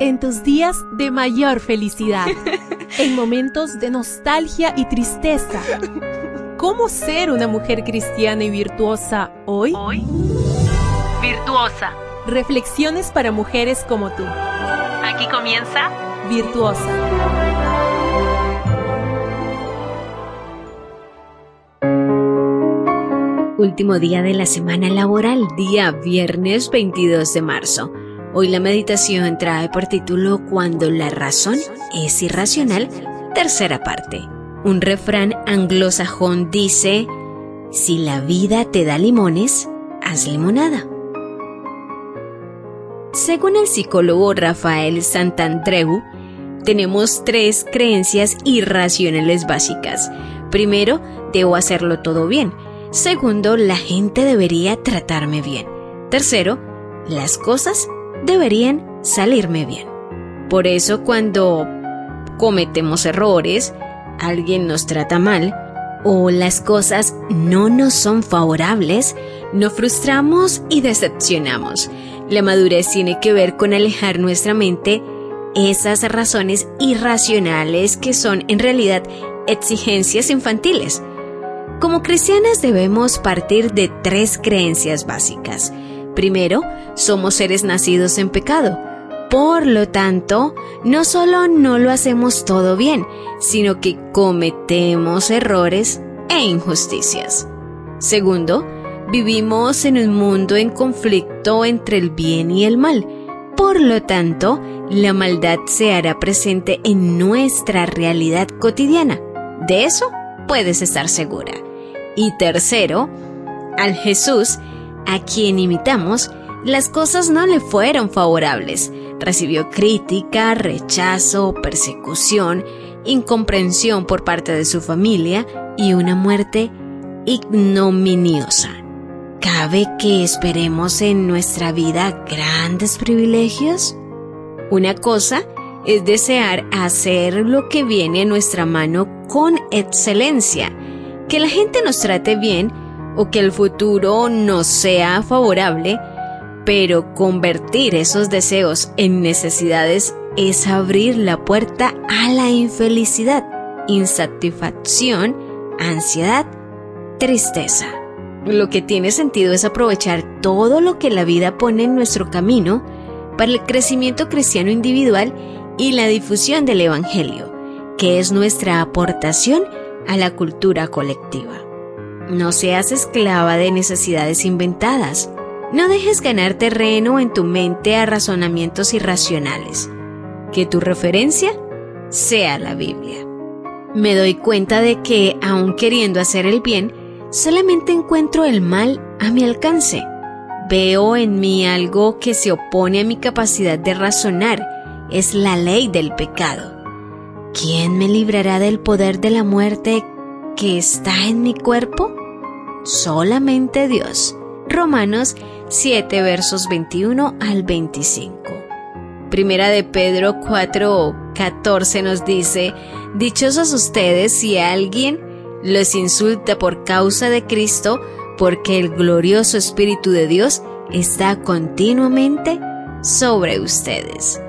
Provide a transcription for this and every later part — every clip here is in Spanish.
en tus días de mayor felicidad, en momentos de nostalgia y tristeza. ¿Cómo ser una mujer cristiana y virtuosa hoy? Hoy, virtuosa. Reflexiones para mujeres como tú. Aquí comienza Virtuosa. Último día de la semana laboral, día viernes 22 de marzo. Hoy la meditación trae por título Cuando la razón es irracional, tercera parte. Un refrán anglosajón dice, si la vida te da limones, haz limonada. Según el psicólogo Rafael Santandreu, tenemos tres creencias irracionales básicas. Primero, debo hacerlo todo bien. Segundo, la gente debería tratarme bien. Tercero, las cosas deberían salirme bien. Por eso cuando cometemos errores, alguien nos trata mal o las cosas no nos son favorables, nos frustramos y decepcionamos. La madurez tiene que ver con alejar nuestra mente esas razones irracionales que son en realidad exigencias infantiles. Como cristianas debemos partir de tres creencias básicas. Primero, somos seres nacidos en pecado. Por lo tanto, no solo no lo hacemos todo bien, sino que cometemos errores e injusticias. Segundo, vivimos en un mundo en conflicto entre el bien y el mal. Por lo tanto, la maldad se hará presente en nuestra realidad cotidiana. De eso puedes estar segura. Y tercero, al Jesús a quien imitamos, las cosas no le fueron favorables. Recibió crítica, rechazo, persecución, incomprensión por parte de su familia y una muerte ignominiosa. ¿Cabe que esperemos en nuestra vida grandes privilegios? Una cosa es desear hacer lo que viene a nuestra mano con excelencia, que la gente nos trate bien o que el futuro nos sea favorable, pero convertir esos deseos en necesidades es abrir la puerta a la infelicidad, insatisfacción, ansiedad, tristeza. Lo que tiene sentido es aprovechar todo lo que la vida pone en nuestro camino para el crecimiento cristiano individual y la difusión del Evangelio, que es nuestra aportación a la cultura colectiva. No seas esclava de necesidades inventadas. No dejes ganar terreno en tu mente a razonamientos irracionales. Que tu referencia sea la Biblia. Me doy cuenta de que, aun queriendo hacer el bien, solamente encuentro el mal a mi alcance. Veo en mí algo que se opone a mi capacidad de razonar. Es la ley del pecado. ¿Quién me librará del poder de la muerte que está en mi cuerpo? Solamente Dios. Romanos 7 versos 21 al 25. Primera de Pedro 4 14 nos dice, Dichosos ustedes si alguien los insulta por causa de Cristo, porque el glorioso Espíritu de Dios está continuamente sobre ustedes.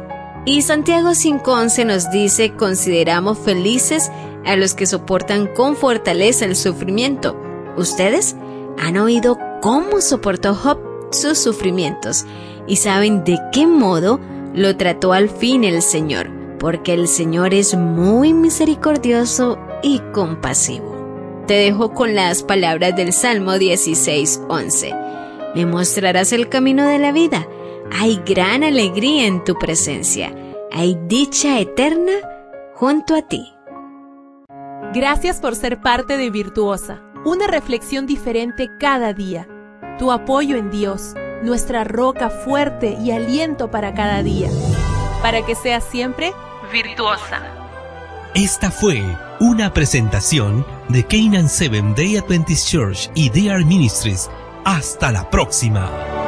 Y Santiago 5.11 nos dice, consideramos felices a los que soportan con fortaleza el sufrimiento Ustedes han oído cómo soportó Job sus sufrimientos y saben de qué modo lo trató al fin el Señor, porque el Señor es muy misericordioso y compasivo. Te dejo con las palabras del Salmo 16:11. Me mostrarás el camino de la vida. Hay gran alegría en tu presencia. Hay dicha eterna junto a ti. Gracias por ser parte de Virtuosa una reflexión diferente cada día. Tu apoyo en Dios, nuestra roca fuerte y aliento para cada día. Para que seas siempre virtuosa. Esta fue una presentación de Canaan Seven Day Adventist Church y DR Ministries. Hasta la próxima.